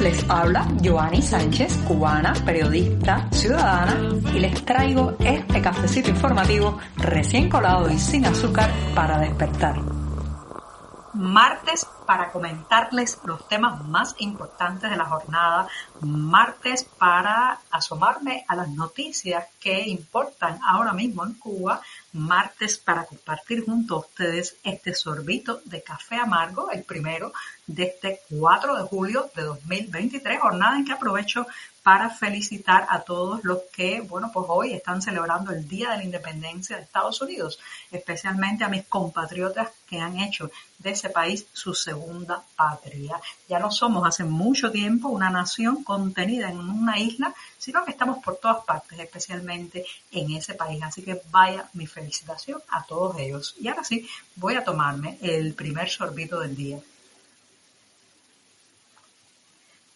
Les habla Joanny Sánchez, cubana, periodista, ciudadana, y les traigo este cafecito informativo recién colado y sin azúcar para despertar. Martes para comentarles los temas más importantes de la jornada, martes para asomarme a las noticias que importan ahora mismo en Cuba, martes para compartir junto a ustedes este sorbito de café amargo, el primero de este 4 de julio de 2023, jornada en que aprovecho para felicitar a todos los que, bueno, pues hoy están celebrando el Día de la Independencia de Estados Unidos, especialmente a mis compatriotas que han hecho de ese país su segunda patria. Ya no somos hace mucho tiempo una nación contenida en una isla, sino que estamos por todas partes, especialmente en ese país. Así que vaya mi felicitación a todos ellos. Y ahora sí, voy a tomarme el primer sorbito del día.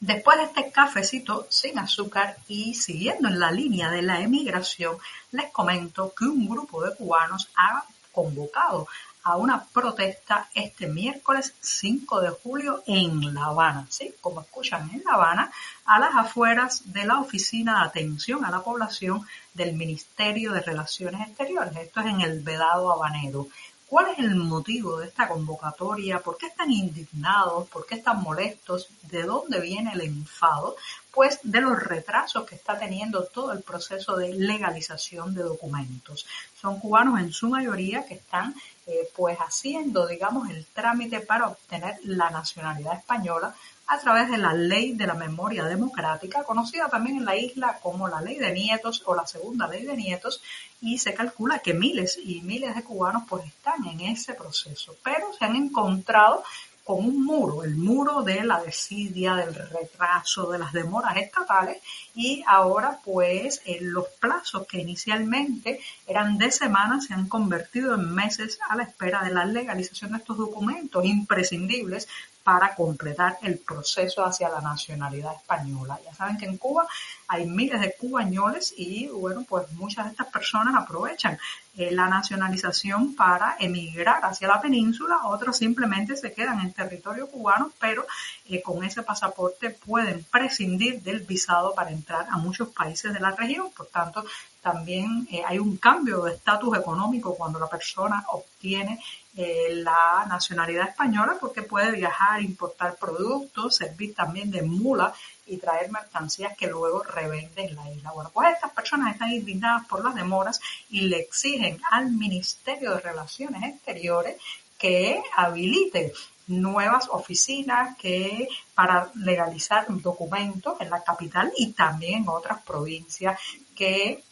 Después de este cafecito sin azúcar y siguiendo en la línea de la emigración, les comento que un grupo de cubanos ha convocado a una protesta este miércoles 5 de julio en La Habana, ¿sí? Como escuchan en La Habana, a las afueras de la Oficina de Atención a la Población del Ministerio de Relaciones Exteriores. Esto es en el Vedado Habanero. ¿Cuál es el motivo de esta convocatoria? ¿Por qué están indignados? ¿Por qué están molestos? ¿De dónde viene el enfado? Pues de los retrasos que está teniendo todo el proceso de legalización de documentos. Son cubanos en su mayoría que están eh, pues haciendo, digamos, el trámite para obtener la nacionalidad española a través de la ley de la memoria democrática, conocida también en la isla como la ley de nietos o la segunda ley de nietos, y se calcula que miles y miles de cubanos pues están en ese proceso, pero se han encontrado con un muro, el muro de la desidia, del retraso, de las demoras estatales y ahora pues los plazos que inicialmente eran de semanas se han convertido en meses a la espera de la legalización de estos documentos imprescindibles para completar el proceso hacia la nacionalidad española. Ya saben que en Cuba hay miles de cubañoles y bueno, pues muchas de estas personas aprovechan eh, la nacionalización para emigrar hacia la península, otros simplemente se quedan en territorio cubano, pero eh, con ese pasaporte pueden prescindir del visado para entrar a muchos países de la región. Por tanto, también eh, hay un cambio de estatus económico cuando la persona obtiene la nacionalidad española porque puede viajar, importar productos, servir también de mula y traer mercancías que luego revende en la isla. Bueno, pues estas personas están indignadas por las demoras y le exigen al Ministerio de Relaciones Exteriores que habilite nuevas oficinas que para legalizar documentos en la capital y también en otras provincias que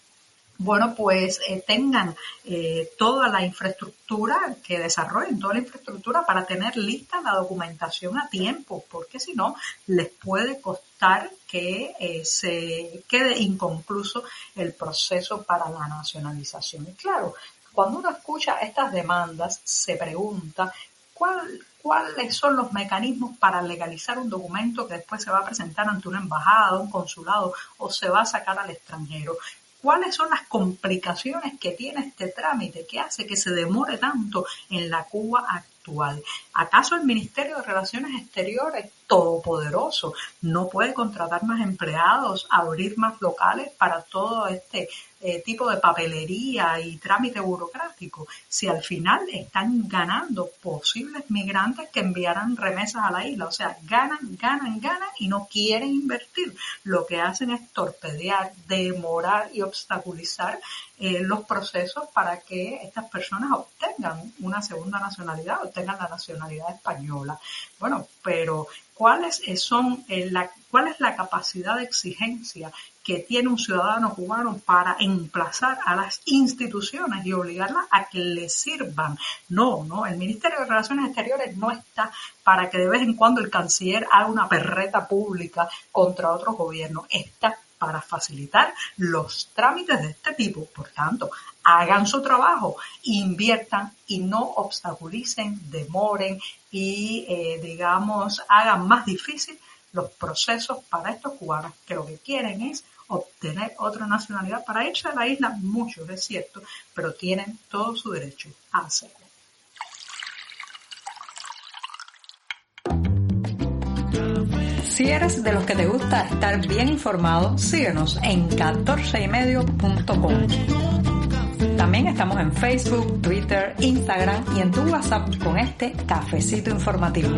bueno, pues eh, tengan eh, toda la infraestructura, que desarrollen toda la infraestructura para tener lista la documentación a tiempo, porque si no, les puede costar que eh, se quede inconcluso el proceso para la nacionalización. Y claro, cuando uno escucha estas demandas, se pregunta cuál, cuáles son los mecanismos para legalizar un documento que después se va a presentar ante una embajada, un consulado o se va a sacar al extranjero cuáles son las complicaciones que tiene este trámite que hace que se demore tanto en la Cuba actual. ¿Acaso el Ministerio de Relaciones Exteriores, todopoderoso, no puede contratar más empleados, abrir más locales para todo este eh, tipo de papelería y trámite burocrático, si al final están ganando posibles migrantes que enviarán remesas a la isla. O sea, ganan, ganan, ganan y no quieren invertir. Lo que hacen es torpedear, demorar y obstaculizar eh, los procesos para que estas personas obtengan una segunda nacionalidad, obtengan la nacionalidad española. Bueno, pero ¿cuáles son eh, cuál es la capacidad de exigencia que tiene un ciudadano cubano para emplazar a las instituciones y obligarlas a que le sirvan. No, no, el Ministerio de Relaciones Exteriores no está para que de vez en cuando el canciller haga una perreta pública contra otro gobierno. Está para facilitar los trámites de este tipo. Por tanto, hagan su trabajo, inviertan y no obstaculicen, demoren y, eh, digamos, hagan más difícil los procesos para estos cubanos que lo que quieren es obtener otra nacionalidad para irse a la isla, muchos es cierto, pero tienen todo su derecho a hacerlo. Si eres de los que te gusta estar bien informado, síguenos en 14ymedio.com. También estamos en Facebook, Twitter, Instagram y en tu WhatsApp con este cafecito informativo.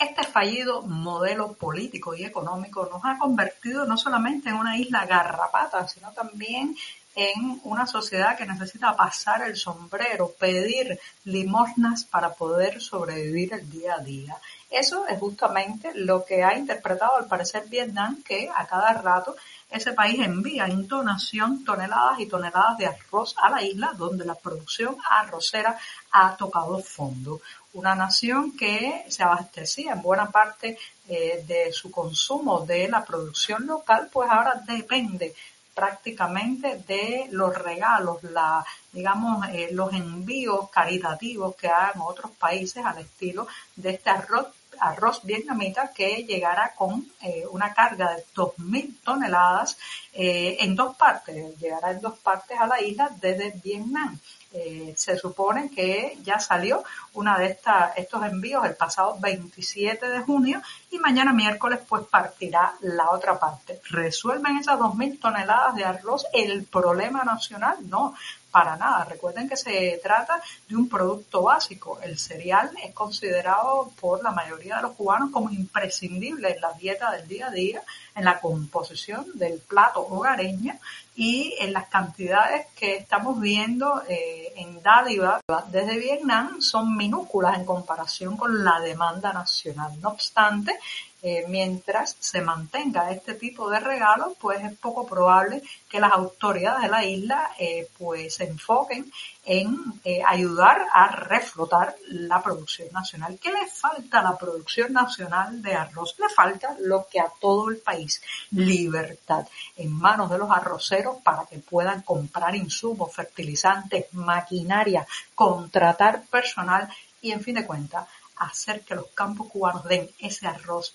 Este fallido modelo político y económico nos ha convertido no solamente en una isla garrapata, sino también en una sociedad que necesita pasar el sombrero, pedir limosnas para poder sobrevivir el día a día. Eso es justamente lo que ha interpretado al parecer Vietnam, que a cada rato ese país envía en donación toneladas y toneladas de arroz a la isla, donde la producción arrocera ha tocado fondo. Una nación que se abastecía en buena parte eh, de su consumo de la producción local, pues ahora depende prácticamente de los regalos, la, digamos, eh, los envíos caritativos que hagan otros países al estilo de este arroz arroz vietnamita que llegará con eh, una carga de 2.000 toneladas eh, en dos partes, llegará en dos partes a la isla desde Vietnam. Eh, se supone que ya salió una de estos envíos el pasado 27 de junio y mañana miércoles pues partirá la otra parte. ¿Resuelven esas 2.000 toneladas de arroz el problema nacional? No, para nada. Recuerden que se trata de un producto básico. El cereal es considerado por la mayoría de los cubanos como imprescindible en la dieta del día a día, en la composición del plato hogareño y en las cantidades que estamos viendo eh, en dádiva desde Vietnam son minúsculas en comparación con la demanda nacional. No obstante, mientras se mantenga este tipo de regalos, pues es poco probable que las autoridades de la isla eh, pues se enfoquen en eh, ayudar a reflotar la producción nacional. ¿Qué le falta a la producción nacional de arroz? Le falta lo que a todo el país, libertad en manos de los arroceros para que puedan comprar insumos, fertilizantes, maquinaria, contratar personal y en fin de cuentas hacer que los campos cubanos den ese arroz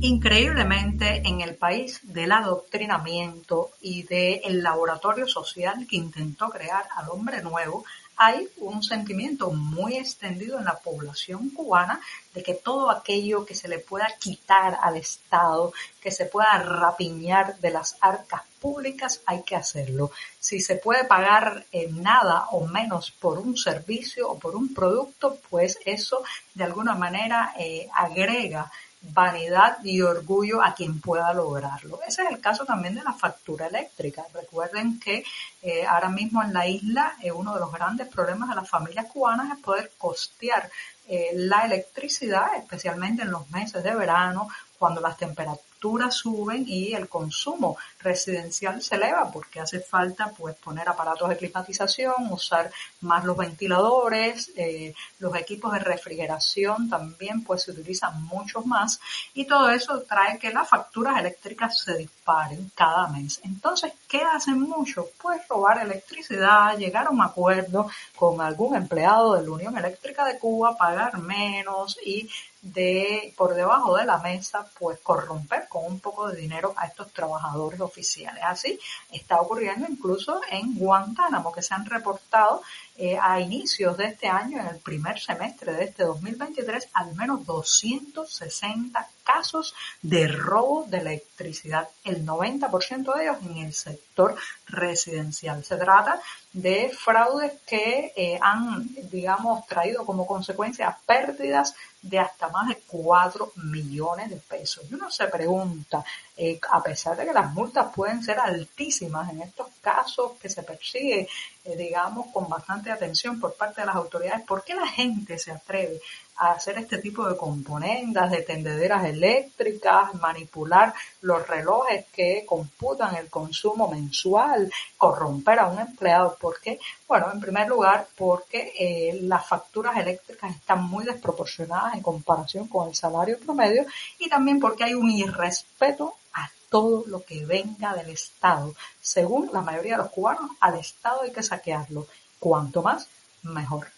Increíblemente, en el país del adoctrinamiento y del laboratorio social que intentó crear al hombre nuevo, hay un sentimiento muy extendido en la población cubana de que todo aquello que se le pueda quitar al Estado, que se pueda rapiñar de las arcas públicas, hay que hacerlo. Si se puede pagar en nada o menos por un servicio o por un producto, pues eso de alguna manera eh, agrega vanidad y orgullo a quien pueda lograrlo. Ese es el caso también de la factura eléctrica. Recuerden que eh, ahora mismo en la isla eh, uno de los grandes problemas de las familias cubanas es poder costear eh, la electricidad, especialmente en los meses de verano, cuando las temperaturas suben y el consumo residencial se eleva porque hace falta pues poner aparatos de climatización, usar más los ventiladores, eh, los equipos de refrigeración también pues se utilizan mucho más y todo eso trae que las facturas eléctricas se disparen cada mes. Entonces, ¿qué hacen muchos? Pues robar electricidad, llegar a un acuerdo con algún empleado de la Unión Eléctrica de Cuba, pagar menos y de por debajo de la mesa pues corromper con un poco de dinero a estos trabajadores oficiales. Así está ocurriendo incluso en Guantánamo, que se han reportado eh, a inicios de este año, en el primer semestre de este 2023, al menos 260 casos de robo de electricidad, el 90% de ellos en el sector residencial. Se trata de fraudes que eh, han, digamos, traído como consecuencia pérdidas de hasta más de 4 millones de pesos. Y uno se pregunta, eh, a pesar de que las multas pueden ser altísimas en estos casos que se persigue digamos, con bastante atención por parte de las autoridades, ¿por qué la gente se atreve a hacer este tipo de componendas, de tendederas eléctricas, manipular los relojes que computan el consumo mensual, corromper a un empleado. ¿Por qué? Bueno, en primer lugar, porque eh, las facturas eléctricas están muy desproporcionadas en comparación con el salario promedio y también porque hay un irrespeto a todo lo que venga del Estado. Según la mayoría de los cubanos, al Estado hay que saquearlo. Cuanto más, mejor.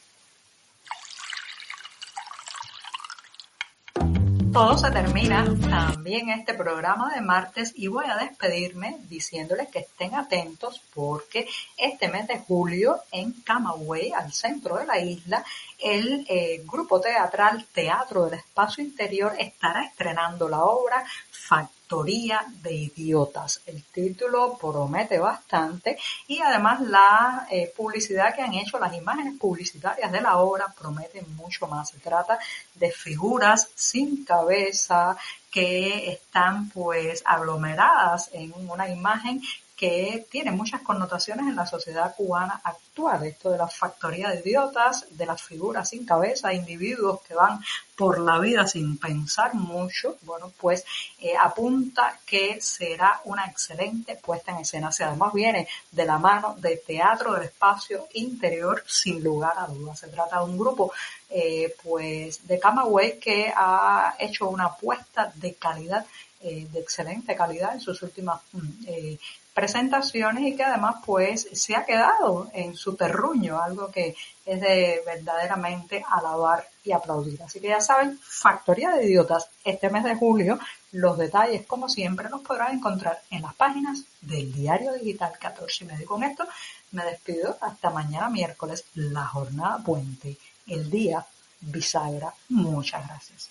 todo se termina también este programa de martes y voy a despedirme diciéndoles que estén atentos porque este mes de julio en Camagüey, al centro de la isla, el eh, grupo teatral Teatro del Espacio Interior estará estrenando la obra De Idiotas. El título promete bastante y además la eh, publicidad que han hecho, las imágenes publicitarias de la obra prometen mucho más. Se trata de figuras sin cabeza que están pues aglomeradas en una imagen que tiene muchas connotaciones en la sociedad cubana actual. Esto de la factoría de idiotas, de las figuras sin cabeza, individuos que van por la vida sin pensar mucho, bueno, pues eh, apunta que será una excelente puesta en escena. Si además viene de la mano de Teatro del Espacio Interior, sin lugar a dudas. Se trata de un grupo eh, pues de Camagüey que ha hecho una apuesta de calidad eh, de excelente calidad en sus últimas mm, presentaciones y que además pues se ha quedado en su terruño, algo que es de verdaderamente alabar y aplaudir. Así que ya saben, Factoría de Idiotas, este mes de julio, los detalles como siempre los podrán encontrar en las páginas del diario digital 14 y medio. Con esto me despido hasta mañana miércoles, la jornada puente, el día bisagra. Muchas gracias.